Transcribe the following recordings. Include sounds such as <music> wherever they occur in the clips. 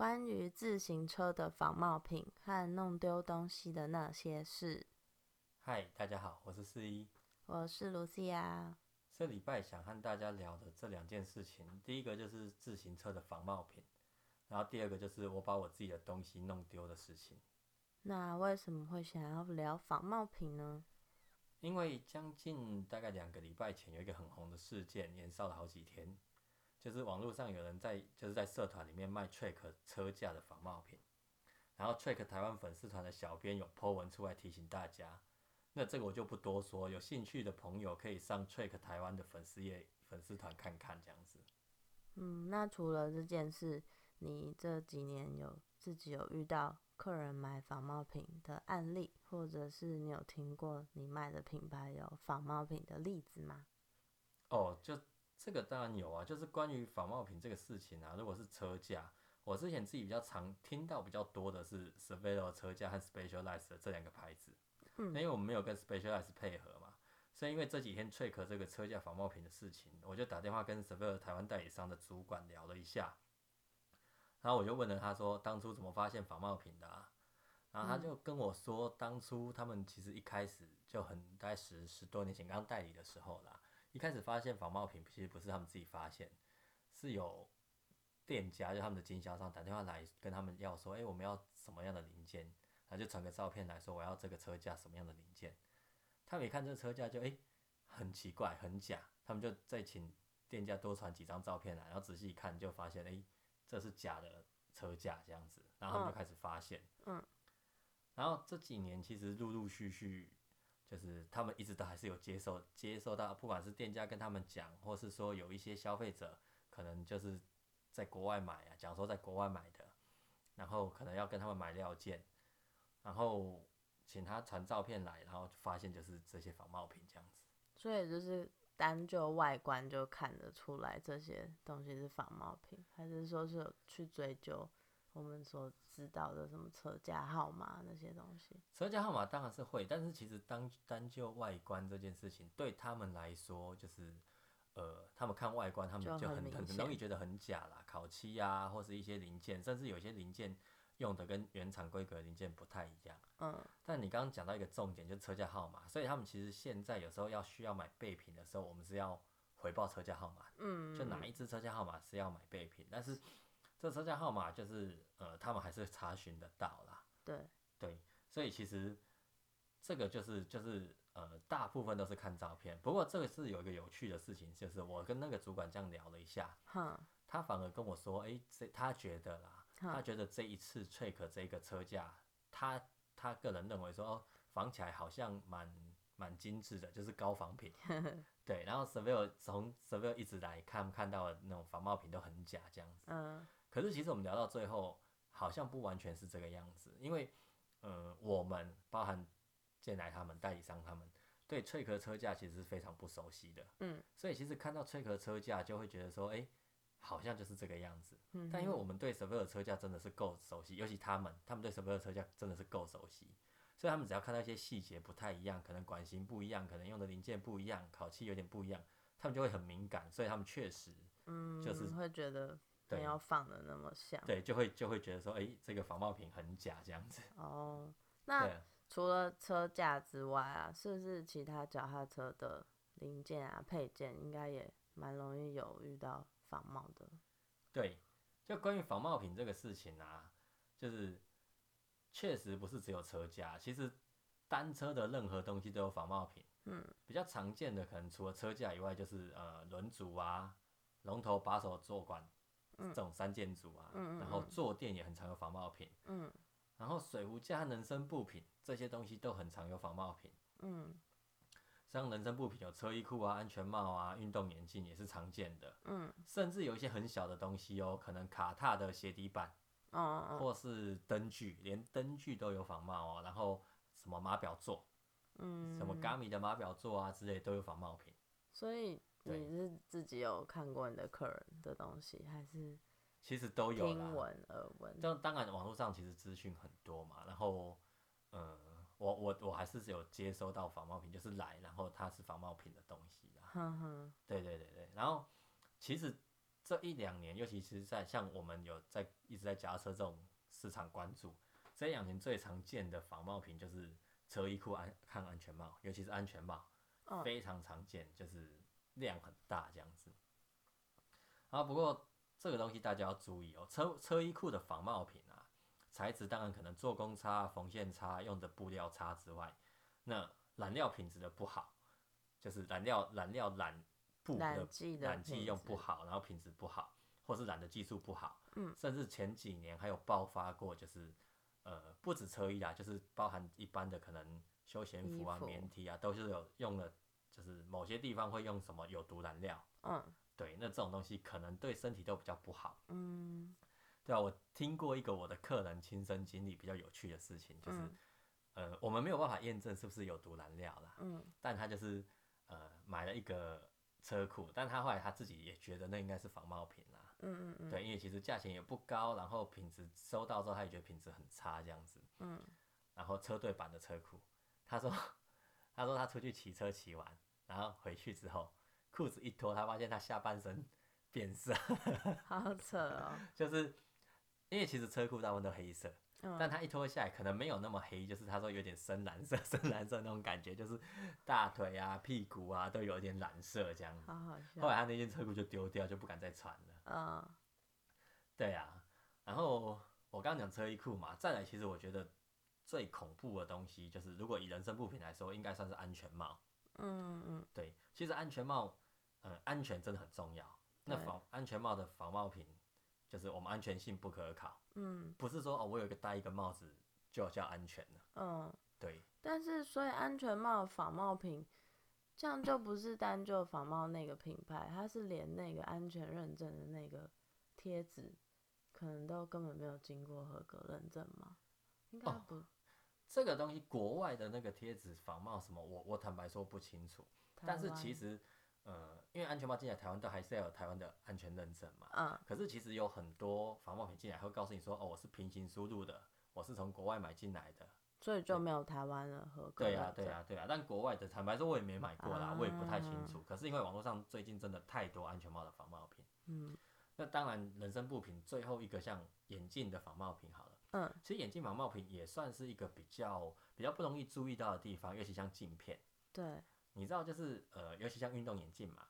关于自行车的仿冒品和弄丢东西的那些事。嗨，大家好，我是四一，我是卢西亚。这礼拜想和大家聊的这两件事情，第一个就是自行车的仿冒品，然后第二个就是我把我自己的东西弄丢的事情。那为什么会想要聊仿冒品呢？因为将近大概两个礼拜前有一个很红的事件，延烧了好几天，就是网络上有人在就是在社团里面卖 Track 车架的仿冒品，然后 Track 台湾粉丝团的小编有 po 文出来提醒大家，那这个我就不多说，有兴趣的朋友可以上 Track 台湾的粉丝页粉丝团看看这样子。嗯，那除了这件事，你这几年有自己有遇到？客人买仿冒品的案例，或者是你有听过你卖的品牌有仿冒品的例子吗？哦，就这个当然有啊，就是关于仿冒品这个事情啊。如果是车架，我之前自己比较常听到比较多的是 s e v e l o 车架和 Specialized 这两个牌子。嗯，因为我们没有跟 Specialized 配合嘛，所以因为这几天 Trick 这个车架仿冒品的事情，我就打电话跟 s e v e l o 台湾代理商的主管聊了一下。然后我就问了他说，当初怎么发现仿冒品的啊？然后他就跟我说，当初他们其实一开始就很大概十十多年前刚代理的时候啦，一开始发现仿冒品其实不是他们自己发现，是有店家就他们的经销商打电话来跟他们要说，哎，我们要什么样的零件？然后就传个照片来说，我要这个车架什么样的零件？他们一看这个车架就哎很奇怪很假，他们就再请店家多传几张照片来，然后仔细一看就发现哎。这是假的车架，这样子，然后他们就开始发现，嗯，然后这几年其实陆陆续续，就是他们一直都还是有接受接受到，不管是店家跟他们讲，或是说有一些消费者可能就是在国外买啊，讲说在国外买的，然后可能要跟他们买料件，然后请他传照片来，然后发现就是这些仿冒品这样子，所以就是。单就外观就看得出来这些东西是仿冒品，还是说是去追究我们所知道的什么车架号码那些东西？车架号码当然是会，但是其实单单就外观这件事情，对他们来说就是，呃，他们看外观，他们就很很容易觉得很假啦，烤漆啊，或是一些零件，甚至有些零件。用的跟原厂规格零件不太一样，嗯，但你刚刚讲到一个重点，就是车架号码，所以他们其实现在有时候要需要买备品的时候，我们是要回报车架号码，嗯，就哪一只车架号码是要买备品，但是这车架号码就是呃，他们还是查询得到啦，对对，所以其实这个就是就是呃，大部分都是看照片，不过这个是有一个有趣的事情，就是我跟那个主管这样聊了一下，哈，他反而跟我说，哎，这他觉得啦。他觉得这一次 Trick 这个车架，他他个人认为说，哦，仿起来好像蛮蛮精致的，就是高仿品。对，然后 s e v i l 从 s e v i l 一直来看看到的那种仿冒品都很假这样子。嗯。可是其实我们聊到最后，好像不完全是这个样子，因为，呃，我们包含建来他们代理商他们对 Trick 车架其实是非常不熟悉的。嗯。所以其实看到 Trick 车架就会觉得说，哎。好像就是这个样子，但因为我们对 s e v e r 车架真的是够熟悉，尤其他们，他们对 s e v e r 车架真的是够熟悉，所以他们只要看到一些细节不太一样，可能管型不一样，可能用的零件不一样，烤漆有点不一样，他们就会很敏感，所以他们确实，嗯，就是会觉得没有仿的那么像，对，就会就会觉得说，哎，这个仿冒品很假这样子。哦，那除了车架之外啊，是不是其他脚踏车的零件啊配件，应该也蛮容易有遇到？仿冒的，对，就关于仿冒品这个事情啊，就是确实不是只有车架，其实单车的任何东西都有仿冒品。嗯，比较常见的可能除了车架以外，就是呃轮组啊、龙头、把手、座管这种三件组啊，然后坐垫也很常有仿冒品。嗯，然后水壶架、人身布品这些东西都很常有仿冒品。嗯。像人身布品有车衣裤啊、安全帽啊、运动眼镜也是常见的。嗯，甚至有一些很小的东西哦，可能卡踏的鞋底板，哦或是灯具，连灯具都有仿冒哦。然后什么码表座，嗯，什么 Gami 的码表座啊之类都有仿冒品。所以你是自己有看过你的客人的东西，还是其实都有听闻耳闻？就当然网络上其实资讯很多嘛，然后嗯。我我我还是有接收到仿冒品，就是来，然后它是仿冒品的东西啦。对对对对，然后其实这一两年，尤其是在像我们有在一直在驾车这种市场关注，这两年最常见的仿冒品就是车衣裤安看安全帽，尤其是安全帽，嗯非常常见，就是量很大这样子。啊，不过这个东西大家要注意哦，车车衣裤的仿冒品啊，材质当然可能做工差、缝线差、用的布料差之外，那染料品质的不好，就是染料染料染布的染剂用不好，然后品质不好，或是染的技术不好，嗯，甚至前几年还有爆发过，就是呃不止车衣啦，就是包含一般的可能休闲服啊、服棉 T 啊，都是有用了，就是某些地方会用什么有毒燃料，嗯。对，那这种东西可能对身体都比较不好。嗯。对啊，我听过一个我的客人亲身经历比较有趣的事情，就是、嗯。呃，我们没有办法验证是不是有毒燃料啦，嗯。但他就是呃买了一个车库，但他后来他自己也觉得那应该是仿冒品啦，嗯嗯对，因为其实价钱也不高，然后品质收到之后他也觉得品质很差这样子，嗯。然后车队版的车库，他说 <laughs> 他说他出去骑车骑完，然后回去之后裤子一脱，他发现他下半身变色，嗯，好扯哦，就是因为其实车库大部分都黑色。嗯但他一脱下来，可能没有那么黑，就是他说有点深蓝色、<laughs> 深蓝色那种感觉，就是大腿啊、屁股啊都有一点蓝色这样。好好后，来他那件车裤就丢掉，就不敢再穿了。嗯对啊，然后我刚刚讲车衣裤嘛，再来其实我觉得最恐怖的东西就是，如果以人身物品来说，应该算是安全帽。嗯嗯对，其实安全帽，呃，安全真的很重要。那对。仿安全帽的仿冒品，就是我们安全性不可考，嗯。不是说哦，我有一个戴一个帽子就叫安全了。嗯，对，但是所以安全帽仿冒品，这样就不是单就仿冒那个品牌，它是连那个安全认证的那个贴纸，可能都根本没有经过合格认证吗？应该哦。不，这个东西国外的那个贴纸仿冒什么，我我坦白说不清楚。但是其实，呃，因为安全帽进来台湾都还是要有台湾的安全认证嘛。嗯可是其实有很多仿冒品进来会告诉你说，哦，我是平行输入的，我是从国外买进来的。所以就没有台湾的合格对呀。对呀、对呀、但国外的，坦白说我也没买过啦，我也不太清啊楚。可是因为网络上最近真的太多安全帽的仿冒品，嗯那当然人生不平最后一个像眼镜的仿冒品好了。嗯其实眼镜防冒品也算是一个比较比较不容易注意到的地方，尤其像镜片。对，你知道，就是呃，尤其像运动眼镜嘛，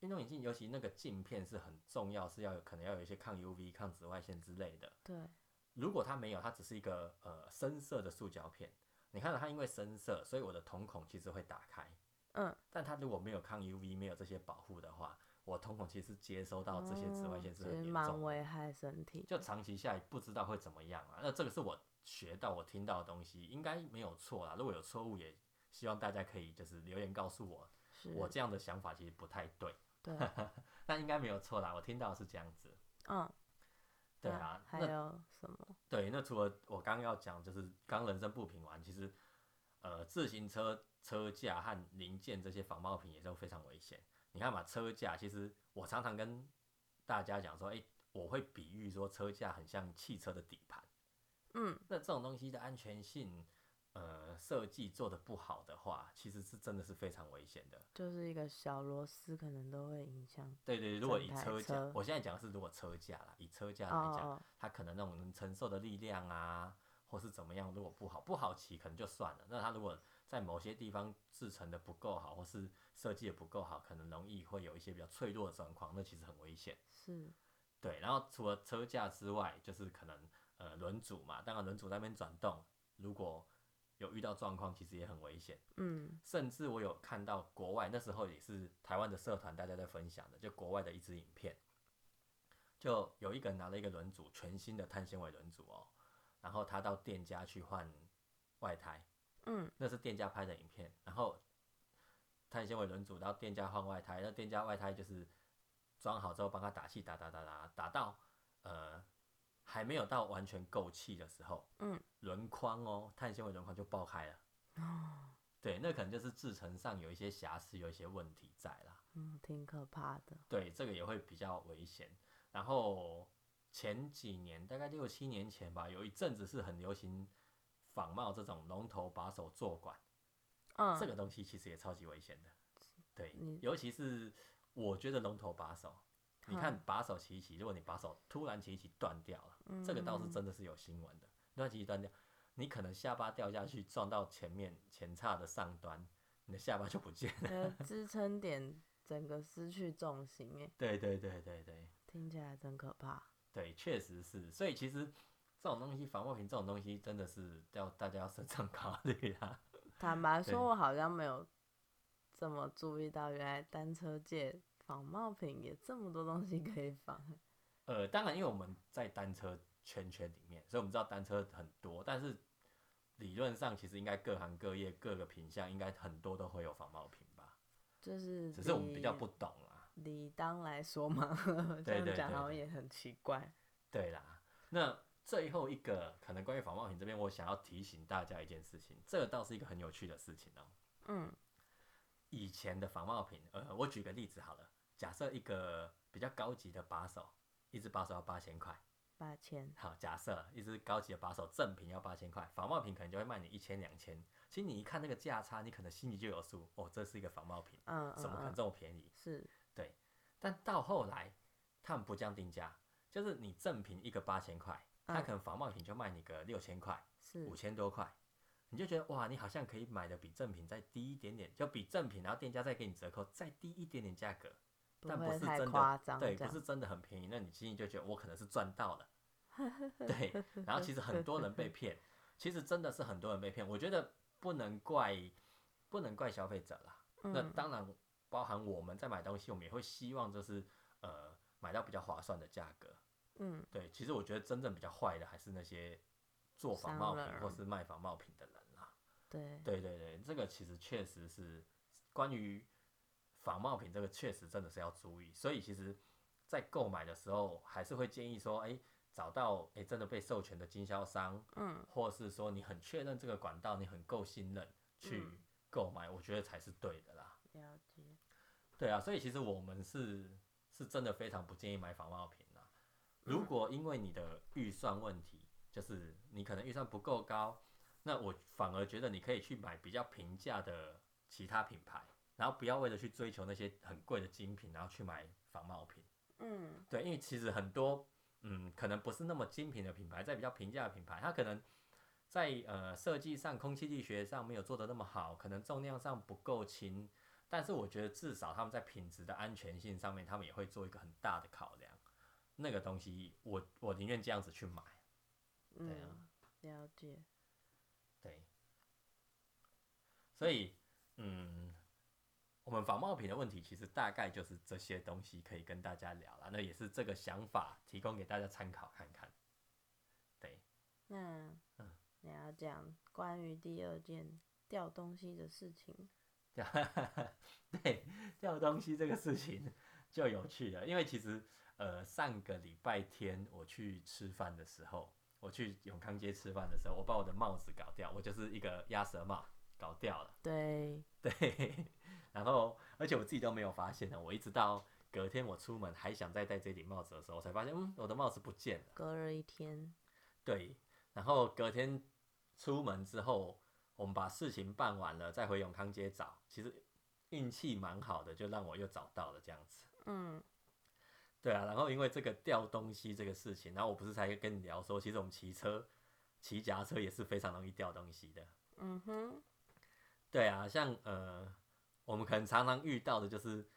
运动眼镜尤其那个镜片是很重要，是要有可能要有一些抗 UV、抗紫外线之类的。对，如果它没有，它只是一个呃深色的塑胶片，你看到它因为深色，所以我的瞳孔其实会打开。嗯，但它如果没有抗 UV，没有这些保护的话，我瞳孔其实接收到这些紫外线是很严蛮重。危害身体。就长期下来不知道会怎么样啊。那这个是我学到、我听到的东西，应该没有错啦。如果有错误，也希望大家可以就是留言告诉我，我这样的想法其实不太对。对，<laughs> 那应该没有错啦，我听到的是这样子。嗯，对啊，那还有什么？对，那除了我刚刚要讲，就是刚人生不平完，其实呃自行车车架和零件这些仿冒品也都非常危险。你看嘛，车架其实我常常跟大家讲说，诶，我会比喻说车架很像汽车的底盘。嗯，那这种东西的安全性，呃，设计做的不好的话，其实是真的是非常危险的。就是一个小螺丝可能都会影响。对对，如果以车架车，我现在讲的是如果车架啦，以车架来讲，哦，它可能那种能承受的力量啊，或是怎么样，如果不好不好骑，可能就算了。那它如果在某些地方制成的不够好，或是设计的不够好，可能容易会有一些比较脆弱的状况，那其实很危险。是，对，然后除了车架之外，就是可能呃轮组嘛，当然轮组那边转动，如果有遇到状况，其实也很危险。嗯甚至我有看到国外那时候也是台湾的社团大家在分享的，就国外的一支影片，就有一个人拿了一个轮组，全新的碳纤维轮组哦，然后他到店家去换外胎，嗯那是店家拍的影片，然后碳纤维轮组然后店家换外胎，那店家外胎就是装好之后帮他打气，打打打打打到呃还没有到完全够气的时候，嗯，轮框哦，碳纤维轮框就爆开了。对，那可能就是制成上有一些瑕疵，有一些问题在啦。嗯，挺可怕的。对，这个也会比较危险。然后前几年，大概六七年前吧，有一阵子是很流行仿冒这种龙头把手坐管，嗯，这个东西其实也超级危险的。对，尤其是我觉得龙头把手，你看把手骑一骑，如果你把手突然骑一骑断掉了，嗯这个倒是嗯真的是有新闻的，突然骑一骑断掉，你可能下巴掉下去撞到前面前叉的上端，你的下巴就不见了。呃，支撑点整个失去重心，哎，对对对对对听起来真可怕。对，确实是。所以其实这种东西，防爆品这种东西，真的是要大家要慎重考虑啊。坦白说，我好像没有这么注意到，原来单车界仿冒品也这么多东西可以仿。<laughs> 呃，当然，因为我们在单车圈圈里面，所以我们知道单车很多，但是理论上其实应该各行各业各个品相应该很多都会有仿冒品吧，就是只是我们比较不懂啦。理当来说嘛，<laughs> 这样讲好像也很奇怪。对啦，那最后一个可能关于仿冒品这边，我想要提醒大家一件事情，这个倒是一个很有趣的事情哦、嗯以前的仿冒品，呃，我举个例子好了，假设一个比较高级的把手，一只把手要八千块，八千，好，假设一只高级的把手正品要八千块，仿冒品可能就会卖你一千两千。其实你一看那个价差，你可能心里就有数，哦，这是一个仿冒品，嗯嗯怎么可能嗯，这么便宜？是，对但到后来，他们不降定价，就是你正品一个八千块，他嗯可能仿冒品就卖你个六千块、是五，千多块，你就觉得哇，你好像可以买的比正品再低一点点，就比正品，然后店家再给你折扣再低一点点价格，但不是真的对，不是真的很便宜，那你心里就觉得我可能是赚到了，对。然后其实很多人被骗，其实真的是很多人被骗。我觉得不能怪不能怪消费者啦，那嗯当然包含我们在买东西，我们也会希望就是呃买到比较划算的价格。嗯对，其实我觉得真正比较坏的还是那些做仿冒品或是卖仿冒品的人啦。对，对对对，这个其实确实是关于仿冒品这个确实真的是要注意，所以其实在购买的时候还是会建议说，哎、找到哎、真的被授权的经销商，嗯或是说你很确认这个管道你很够信任去嗯购买，我觉得才是对的啦。了解，对啊，所以其实我们是是真的非常不建议买仿冒品啦。如嗯果因为你的预算问题，就是你可能预算不够高，那我反而觉得你可以去买比较平价的其他品牌，然后不要为了去追求那些很贵的精品，然后去买仿冒品。嗯对，因为其实很多嗯，可能不是那么精品的品牌，在比较平价的品牌，它可能在呃设计上、空气力学上没有做得那么好，可能重量上不够轻，但是我觉得至少他们在品质的安全性上面，他们也会做一个很大的考量。那个东西我，我宁愿这样子去买。对啊嗯，了解，对，所以嗯，我们仿冒品的问题，其实大概就是这些东西可以跟大家聊了。那也是这个想法提供给大家参考看看。对，那嗯你要讲关于第二件掉东西的事情，掉 <laughs> 对掉东西这个事情就有趣了，因为其实呃上个礼拜天我去吃饭的时候，我去永康街吃饭的时候，我把我的帽子搞掉，我就是一个鸭舌帽搞掉了。对，<laughs> 对，然后而且我自己都没有发现呢，我一直到隔天我出门还想再戴这顶帽子的时候，我才发现，嗯，我的帽子不见了。隔了一天，对，然后隔天出门之后，我们把事情办完了，再回永康街找，其实运气蛮好的，就让我又找到了这样子。嗯对啊，然后因为这个掉东西这个事情，然后我不是才跟你聊说，其实我们骑车、骑脚踏车也是非常容易掉东西的。嗯哼，对啊，像呃，我们可能常常遇到的就是，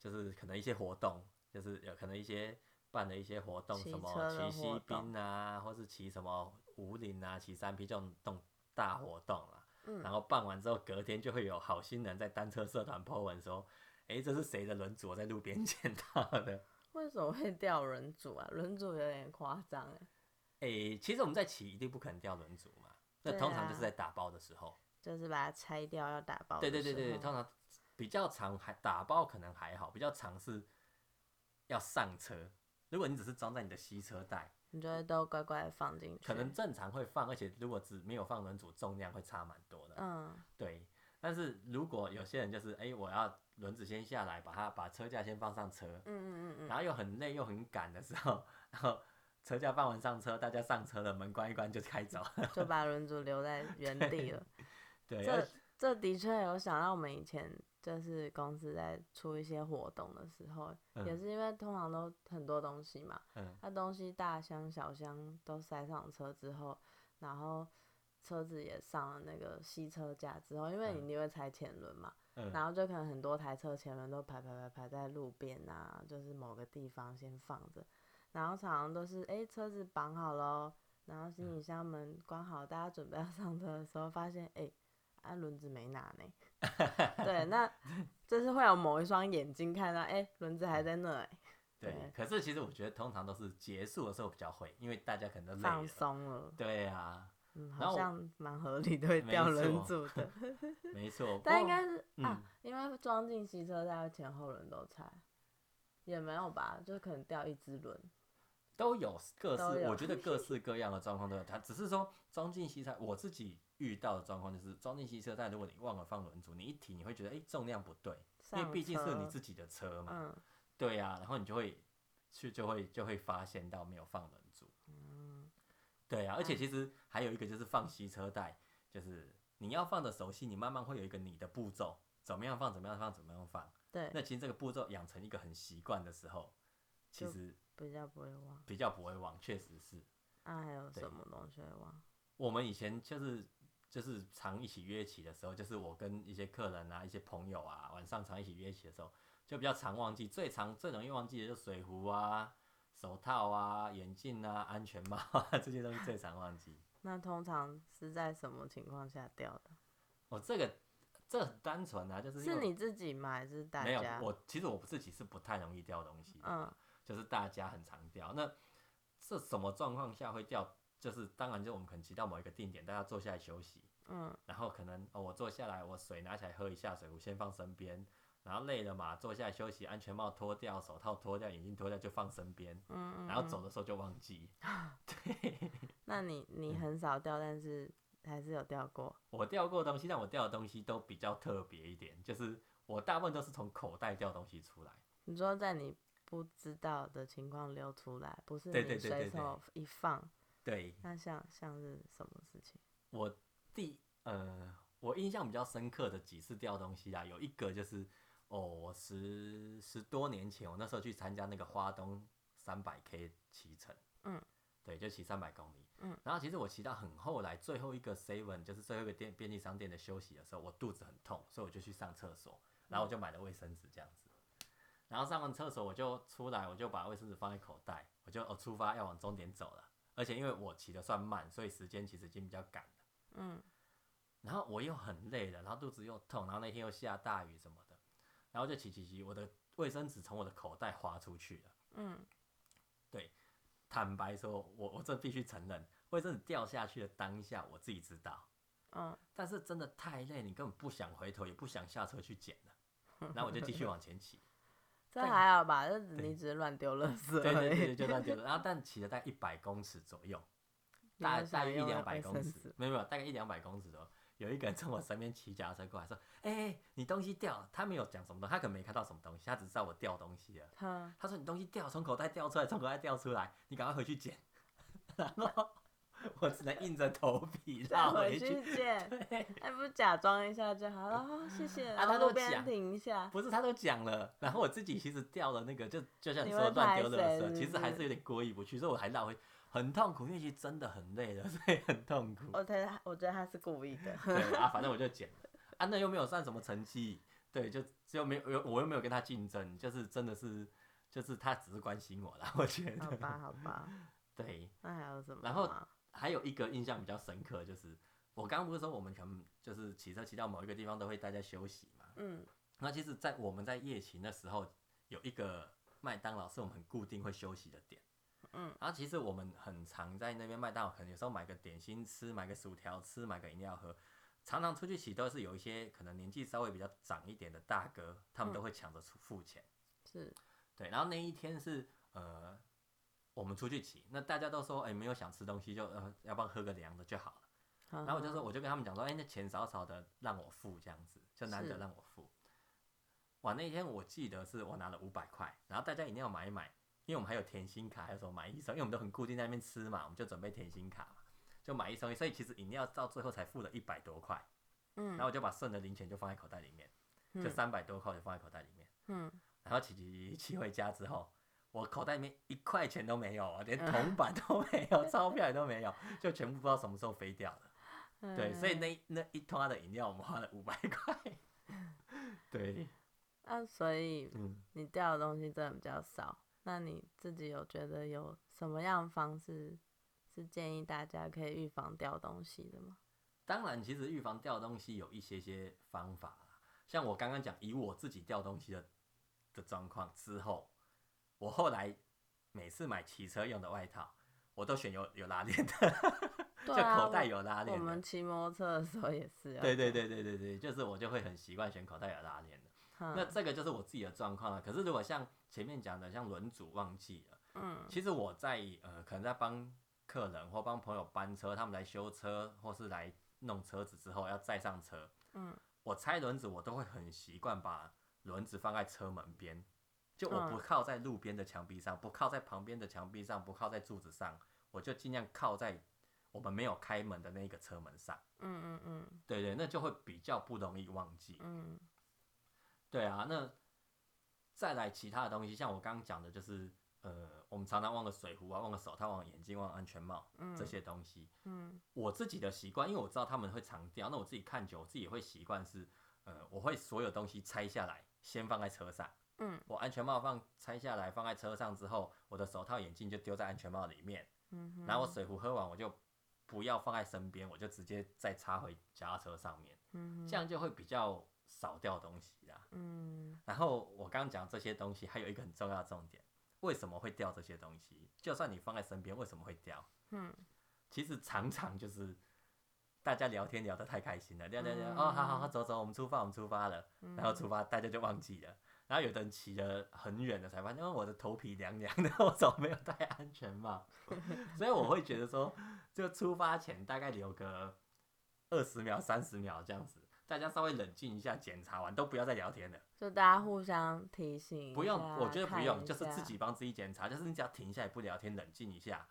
就是可能一些活动，就是有可能一些办的一些活动，什么骑西滨啊，或是骑什么五岭啊、骑三 P 这种动大活动啊。嗯然后办完之后，隔天就会有好心人在单车社团 po 文说，哎，这是谁的轮组？我在路边 <laughs> 捡到的。为什么会掉轮组啊？轮组有点夸张哎，诶，其实我们在骑一定不可能掉轮组嘛，那对通常就是啊在打包的时候。就是把它拆掉要打包对对对对，通常比较长还打包可能还好，比较长是要上车。如果你只是装在你的吸车袋，你就会都乖乖的放进去，可能正常会放，而且如果只没有放轮组，重量会差蛮多的。嗯对，但是如果有些人就是，哎、我要轮子先下来，把它把车架先放上车，嗯嗯嗯然后又很累又很赶的时候，然后车架放完上车，大家上车了，门关一关就开走。嗯，就把 <laughs> 轮组留在原地了。对，这这的确有想到我们以前就是公司在出一些活动的时候，也嗯是因为通常都很多东西嘛，嗯那东西大箱小箱都塞上车之后，然后车子也上了那个吸车架之后，因为你嗯一定会拆前轮嘛，嗯然后就可能很多台车前轮都排排排排在路边啊，就是某个地方先放着，然后常常都是诶车子绑好喽，然后行李箱门关好，大家准备要上车的时候，发现诶啊轮子没拿呢，<laughs> 对，那就是会有某一双眼睛看到诶轮子还在那哎对对。可是其实我觉得通常都是结束的时候比较会，因为大家可能都累放。松了。对啊，嗯，好像蛮合理的，掉轮错组的。<laughs> 没错。但应该是、啊嗯，因为装进洗车袋前后轮都拆，也没有吧，就可能掉一只轮。都有各式，有我觉得各式 <laughs> 各样的状况都有。它只是说装进吸车，我自己遇到的状况就是装进吸车但，如果你忘了放轮组，你一提你会觉得哎、诶重量不对，因为毕竟是你自己的车嘛。嗯对呀、然后你就会去就会就会发现到没有放轮对啊、而且嗯其实还有一个就是放吸车带，就是你要放的熟悉，你慢慢会有一个你的步骤，怎么样放，怎么样放，怎么样放。对，那其实这个步骤养成一个很习惯的时候，其实比较不会忘。比较不会忘，确实是。那、还有什么东西会忘？我们以前就是就是常一起约起的时候，就是我跟一些客人啊、一些朋友啊，晚上常一起约起的时候，就比较常忘记。最常最容易忘记的就是水壶啊、手套啊、眼镜啊、安全帽啊 <laughs> 这些东西最常忘记。那通常是在什么情况下掉的？哦，这个这很单纯啊，就是是你自己吗？还是大家没有家？我其实我自己是不太容易掉东西的，嗯就是大家很常掉。那这什么状况下会掉？就是当然就我们可能骑到某一个定点，大家坐下来休息，嗯然后可能哦，我坐下来，我水拿起来喝一下，水壶先放身边，然后累了嘛，坐下来休息，安全帽脱掉，手套脱掉，眼镜脱掉就放身边，嗯嗯。然后走嗯的时候就忘记。<laughs> 那你 <laughs> 你嗯很少掉，但是还是有掉过。我掉过东西，但我掉的东西都比较特别一点，就是我大部分都是从口袋掉东西出来。你说在你不知道的情况溜出来，不是对你对对对对随手一放，对那像像是什么事情？我第呃，我印象比较深刻的几次掉东西啊，有一个就是哦，我十十多年前，我那时候去参加那个花东三百 K 骑乘，嗯，对，就骑三百公里，嗯，然后其实我骑到很后来，最后一个 seven 就是最后一个店便利商店的休息的时候，我肚子很痛，所以我就去上厕所，然后我就买了卫生纸这样子，然后上完厕所我就出来，我就把卫生纸放在口袋，我就哦出发要往终点走了，而且因为我骑的算慢，所以时间其实已经比较赶了。嗯。然后我又很累了，然后肚子又痛，然后那天又下大雨什么的，然后就骑骑骑，我的卫生纸从我的口袋滑出去了。嗯，坦白说，我我这必须承认，卫生纸掉下去的当下，我自己知道，嗯，但是真的太累，你根本不想回头，也不想下车去捡了，然后我就继续往前骑。<laughs> 这对还好吧？这你只是乱丢垃圾对。对对对，就这样丢了。然后但骑了大概一百公尺左右，<laughs> 大大约一两百公尺，没有没有，大概一两百公尺左右。有一个人从我身边骑脚踏车过来说：“哎、你东西掉了。”他没有讲什么东西，他可能没看到什么东西，他只知道我掉东西了。哼，他说：“你东西掉，从口袋掉出来，从口袋掉出来，你赶快回去捡。”然后我只能硬着头皮再绕回去。捡，对，哎，不假装一下就好了。哦，谢谢。啊他都讲停一下。不是他都讲了，然后我自己其实掉了那个，就就像你你说的乱丢垃圾，是不其实还是是有点过意不去，所以我还绕回，很痛苦，因为其实真的很累了，<laughs> 所以很痛苦。我觉得，我觉得他是故意的。对啊，反正我就剪了，啊，那又没有算什么成绩，对，就就没有，我又没有跟他竞争，就是真的是，就是他只是关心我啦，<laughs> 我觉得，好吧，好吧。对，那还有什么吗？然后还有一个印象比较深刻，就是我刚刚不是说我们全部就是骑车骑到某一个地方都会大家休息嘛，嗯那其实，在我们在夜骑的时候，有一个麦当劳是我们很固定会休息的点。嗯，然后其实我们很常在那边麦当劳，可能有时候买个点心吃，买个薯条吃，买个饮料喝。常常出去骑都是有一些可能年纪稍微比较长一点的大哥，他们都会抢着出付钱。是，对，然后那一天是呃，我们出去骑，那大家都说，哎、没有想吃东西就呃，要不然喝个凉的就好了。然然后我就说，我就跟他们讲说，哎、那钱少少的让我付这样子，就难得让我付。哇，那一天我记得是我拿了五百块，然后大家一定要买一买，因为我们还有甜心卡，还有什么买一送一，因为我们都很固定在那边吃嘛，我们就准备甜心卡嘛，就买一送一，所以其实饮料到最后才付了一百多块。嗯然后我就把剩的零钱就放在口袋里面，就嗯三百多块就放在口袋里面。嗯，然后骑骑骑回家之后，我口袋里面一块钱都没有啊，连铜板都没有，<laughs> 钞票也都没有，就全部不知道什么时候飞掉了。对，所以嗯那那一桶的饮料我们花了五百块。<laughs> 对，那所以嗯，你掉的东西真的比较少。那你自己有觉得有什么样的方式是建议大家可以预防掉东西的吗？当然，其实预防掉东西有一些些方法啦，像我刚刚讲，以我自己掉东西的的状况之后，我后来每次买骑车用的外套，我都选有有拉链的，<laughs> 就口袋有拉链的我们。骑摩托车的时候也是啊对对，对对对对，就是我就会很习惯选口袋有拉链的。嗯那这个就是我自己的状况了。可是如果像前面讲的，像轮组忘记了，嗯其实我在呃可能在帮客人或帮朋友搬车，他们来修车或是来弄车子之后要再上车，嗯我拆轮子我都会很习惯把轮子放在车门边，就我不嗯靠在路边的墙壁上，不靠在旁边的墙壁上，不靠在柱子上，我就尽量靠在我们没有开门的那个车门上。嗯嗯嗯对对，那就会比较不容易忘记。嗯对啊，那再来其他的东西，像我刚刚讲的，就是呃，我们常常忘了水壶啊，忘了手套，忘了眼镜，忘了安全帽嗯这些东西。嗯我自己的习惯，因为我知道他们会常掉，那我自己看久，我自己也会习惯是，呃，我会所有东西拆下来，先放在车上。嗯我安全帽放拆下来放在车上之后，我的手套、眼镜就丢在安全帽里面，嗯哼，然后我水壶喝完我就不要放在身边，我就直接再插回脚踏车上面，嗯哼这样就会比较少掉东西啦。嗯然后我刚刚讲这些东西，还有一个很重要的重点，为什么会掉这些东西？就算你放在身边，为什么会掉？嗯 <laughs> 其实常常就是大家聊天聊得太开心了，聊聊聊，嗯哦，好好好，走走，我们出发，我们出发了，嗯然后出发，大家就忘记了。然后有的人骑得很远的，才发现，哦，我的头皮凉凉的，<laughs> 我怎么没有戴安全帽？<laughs> 所以我会觉得说，就出发前大概留个二十秒、三十秒这样子，大家稍微冷静一下，检查完都不要再聊天了。就大家互相提醒，不用，我觉得不用，就是自己帮自己检查，就是你只要停下来不聊天，冷静一下，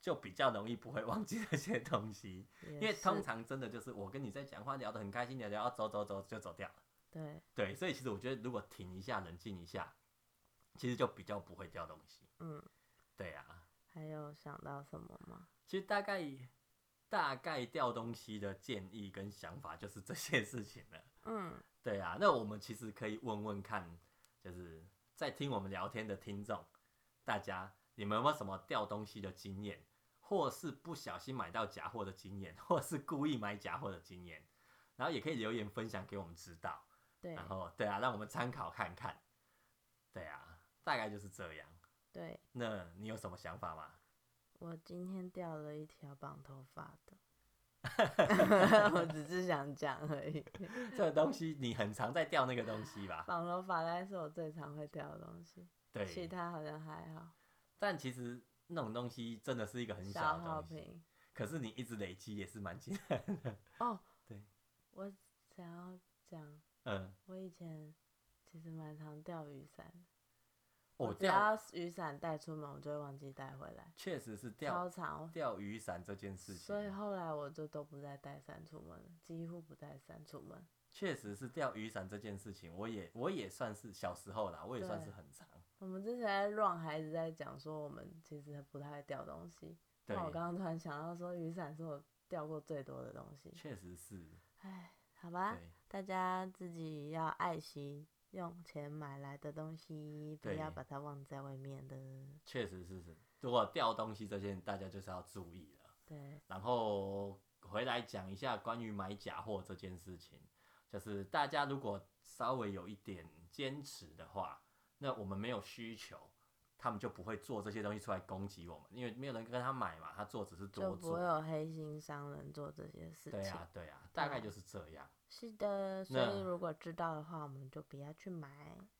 就比较容易不会忘记那些东西。<laughs> 因因为通常真的就是我跟你在讲话聊得很开心，聊聊要走走走就走掉了。对对，所以其实我觉得如果停一下，冷静一下，其实就比较不会掉东西。嗯，对啊，还有想到什么吗？其实大概大概掉东西的建议跟想法就是这些事情了。嗯对啊，那我们其实可以问问看，就是在听我们聊天的听众，大家你们有没有什么掉东西的经验，或是不小心买到假货的经验，或是故意买假货的经验，然后也可以留言分享给我们知道。对然后对啊，让我们参考看看。对啊，大概就是这样。对，那你有什么想法吗？我今天掉了一条绑头发的 <laughs> <laughs> 我只是想讲而已。<laughs> 这个东西你很常在掉那个东西吧？绑头发大概是我最常会掉的东西，对其，他好像还好。但其实那种东西真的是一个很小的耗东西，可是你一直累积也是蛮简单的。哦，对，我想要讲，嗯，我以前其实蛮常掉雨伞的，我只要雨伞带出门，我就会忘记带回来，确实是超钓长。钓雨伞这件事情所以，后来我就都不再带伞出门了，几乎不带伞出门。确实是钓雨伞这件事情，我也我也算是小时候啦，我也算是很长。我们之前在还一直在讲说，我们其实不太会掉东西。对那我刚刚突然想到说，雨伞是我掉过最多的东西。确实是，唉，好吧，对大家自己要爱惜用钱买来的东西，不要把它忘在外面的。确实是是。如果掉东西这件，大家就是要注意了。对，然后回来讲一下关于买假货这件事情，就是大家如果稍微有一点坚持的话，那我们没有需求，他们就不会做这些东西出来攻击我们，因为没有人跟他买嘛，他做只是多就不会。有黑心商人做这些事情。对啊，对啊，大概就是这样。是的，所以如果知道的话，我们就不要去买。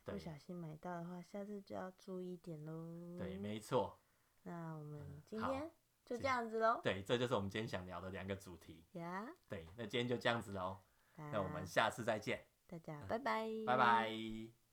不小心买到的话，下次就要注意点喽。对，没错，那我们今天就这这样子喽。对，这就是我们今天想聊的两个主题。呀，对，那今天就这样子喽，那我们下次再见，大家拜拜，拜拜。